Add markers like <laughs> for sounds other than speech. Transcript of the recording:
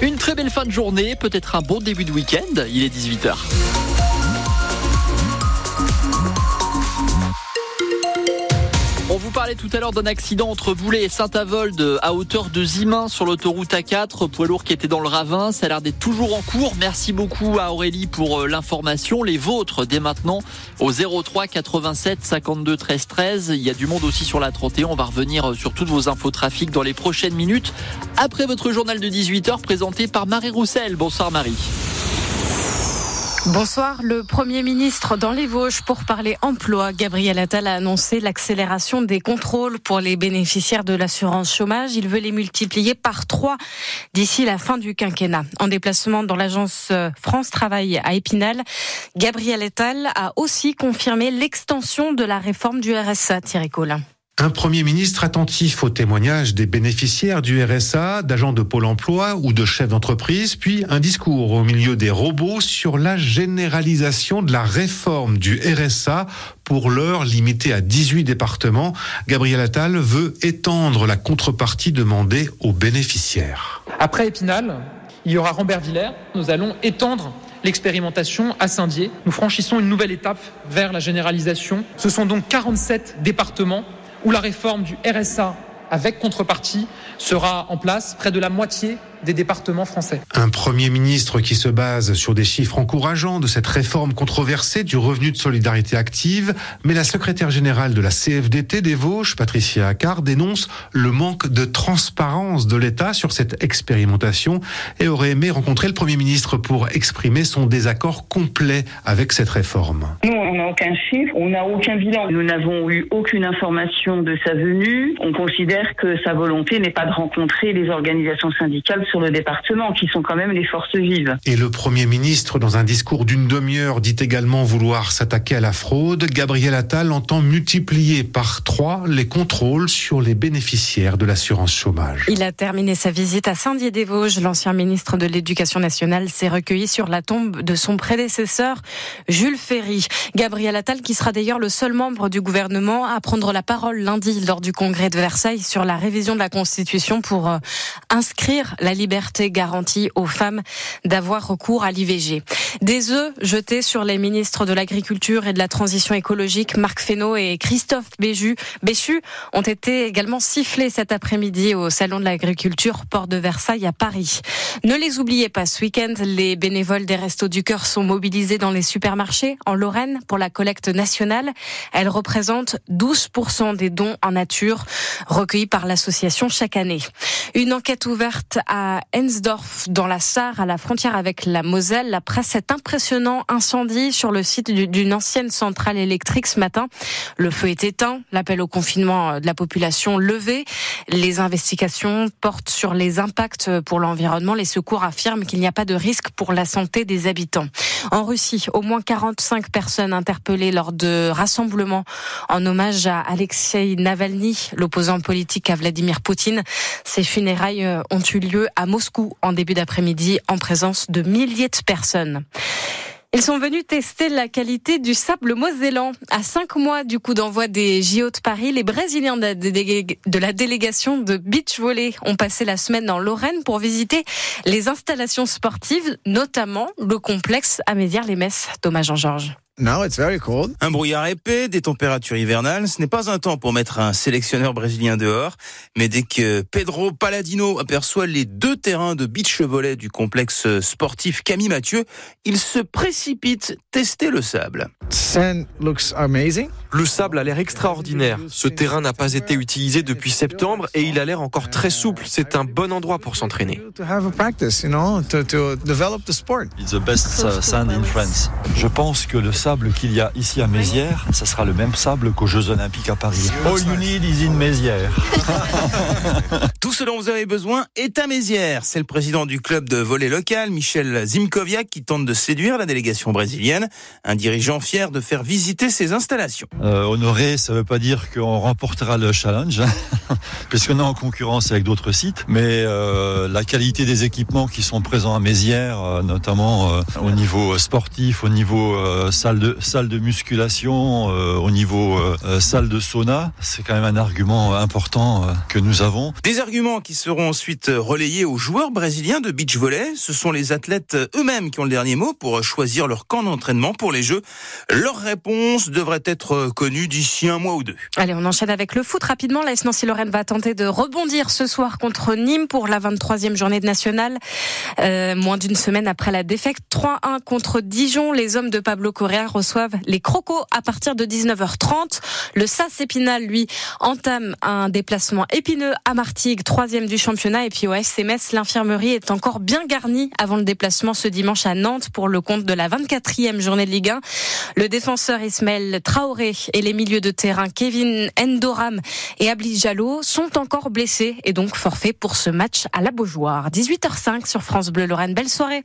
Une très belle fin de journée, peut-être un bon début de week-end. Il est 18h. Vous parlait tout à l'heure d'un accident entre Boulay et Saint-Avold à hauteur de Zimin sur l'autoroute A4, poids lourd qui était dans le ravin. Ça a l'air d'être toujours en cours. Merci beaucoup à Aurélie pour euh, l'information. Les vôtres dès maintenant au 03 87 52 13 13. Il y a du monde aussi sur la 31. On va revenir euh, sur toutes vos infos trafic dans les prochaines minutes. Après votre journal de 18h présenté par Marie Roussel. Bonsoir Marie. Bonsoir. Le Premier ministre dans les Vosges pour parler emploi. Gabriel Attal a annoncé l'accélération des contrôles pour les bénéficiaires de l'assurance chômage. Il veut les multiplier par trois d'ici la fin du quinquennat. En déplacement dans l'agence France Travail à Épinal, Gabriel Attal a aussi confirmé l'extension de la réforme du RSA. Thierry Collin. Un Premier ministre attentif aux témoignages des bénéficiaires du RSA, d'agents de Pôle emploi ou de chefs d'entreprise, puis un discours au milieu des robots sur la généralisation de la réforme du RSA pour l'heure limitée à 18 départements. Gabriel Attal veut étendre la contrepartie demandée aux bénéficiaires. Après Épinal, il y aura Rambert-Villers. Nous allons étendre l'expérimentation à Saint-Dié. Nous franchissons une nouvelle étape vers la généralisation. Ce sont donc 47 départements où la réforme du RSA avec contrepartie sera en place. Près de la moitié des départements français. Un Premier ministre qui se base sur des chiffres encourageants de cette réforme controversée du revenu de solidarité active, mais la secrétaire générale de la CFDT des Vosges, Patricia Accard, dénonce le manque de transparence de l'État sur cette expérimentation et aurait aimé rencontrer le Premier ministre pour exprimer son désaccord complet avec cette réforme. Nous, on n'a aucun chiffre, on n'a aucun bilan. Nous n'avons eu aucune information de sa venue. On considère que sa volonté n'est pas de rencontrer les organisations syndicales sur le département, qui sont quand même les forces vives. Et le Premier ministre, dans un discours d'une demi-heure, dit également vouloir s'attaquer à la fraude. Gabriel Attal entend multiplier par trois les contrôles sur les bénéficiaires de l'assurance chômage. Il a terminé sa visite à Saint-Dié-des-Vosges. L'ancien ministre de l'Éducation nationale s'est recueilli sur la tombe de son prédécesseur, Jules Ferry. Gabriel Attal, qui sera d'ailleurs le seul membre du gouvernement à prendre la parole lundi lors du congrès de Versailles sur la révision de la Constitution pour euh, inscrire la liberté garantie aux femmes d'avoir recours à l'IVG. Des œufs jetés sur les ministres de l'Agriculture et de la Transition écologique, Marc Fesneau et Christophe Béchu, ont été également sifflés cet après-midi au Salon de l'Agriculture, Port de Versailles à Paris. Ne les oubliez pas, ce week-end, les bénévoles des Restos du Cœur sont mobilisés dans les supermarchés en Lorraine pour la collecte nationale. Elle représente 12% des dons en nature recueillis par l'association chaque année. Une enquête ouverte à Ensdorf, dans la Sarre, à la frontière avec la Moselle, après cet impressionnant incendie sur le site d'une ancienne centrale électrique ce matin. Le feu est éteint, l'appel au confinement de la population levé. Les investigations portent sur les impacts pour l'environnement. Les secours affirment qu'il n'y a pas de risque pour la santé des habitants. En Russie, au moins 45 personnes interpellées lors de rassemblements en hommage à Alexei Navalny, l'opposant politique à Vladimir Poutine. Ces funérailles ont eu lieu à Moscou en début d'après-midi en présence de milliers de personnes. Ils sont venus tester la qualité du sable mosellan. À cinq mois du coup d'envoi des JO de Paris, les Brésiliens de la délégation de beach volley ont passé la semaine en Lorraine pour visiter les installations sportives, notamment le complexe à Mézières-les-Messes. Thomas Jean-Georges. Un brouillard épais, des températures hivernales, ce n'est pas un temps pour mettre un sélectionneur brésilien dehors, mais dès que Pedro Paladino aperçoit les deux terrains de beach volley du complexe sportif Camille Mathieu, il se précipite tester le sable. Le sable a l'air extraordinaire. Ce terrain n'a pas été utilisé depuis septembre et il a l'air encore très souple. C'est un bon endroit pour s'entraîner. Je pense que le sable qu'il y a ici à Mézières, ça sera le même sable qu'aux Jeux Olympiques à Paris. All you need is in Mézières. <laughs> Tout ce dont vous avez besoin est à Mézières. C'est le président du club de volley local, Michel Zimkoviak, qui tente de séduire la délégation brésilienne. Un dirigeant fier de faire visiter ses installations. Euh, honoré, ça ne veut pas dire qu'on remportera le challenge, hein, <laughs> puisqu'on est en concurrence avec d'autres sites. Mais euh, la qualité des équipements qui sont présents à Mézières, euh, notamment euh, au niveau sportif, au niveau euh, salle salle de salle de musculation, euh, au niveau euh, salle de sauna. C'est quand même un argument important que nous avons. Des arguments qui seront ensuite relayés aux joueurs brésiliens de beach volley. Ce sont les athlètes eux-mêmes qui ont le dernier mot pour choisir leur camp d'entraînement pour les Jeux. Leur réponse devrait être connue d'ici un mois ou deux. Allez, on enchaîne avec le foot rapidement. La Nancy-Lorraine va tenter de rebondir ce soir contre Nîmes pour la 23e journée de nationale. Euh, moins d'une semaine après la défaite 3-1 contre Dijon, les hommes de Pablo Correa reçoivent les Crocos à partir de 19h30. Le SAS Épinal, lui, entame un déplacement épineux à Martigues, troisième du championnat. Et puis au SMS, l'infirmerie est encore bien garnie avant le déplacement ce dimanche à Nantes pour le compte de la 24e journée de Ligue 1. Le défenseur Ismaël Traoré et les milieux de terrain Kevin Endoram et Abli Jallo sont encore blessés et donc forfaits pour ce match à la Beaujoire. 18h05 sur France Bleu Lorraine. Belle soirée.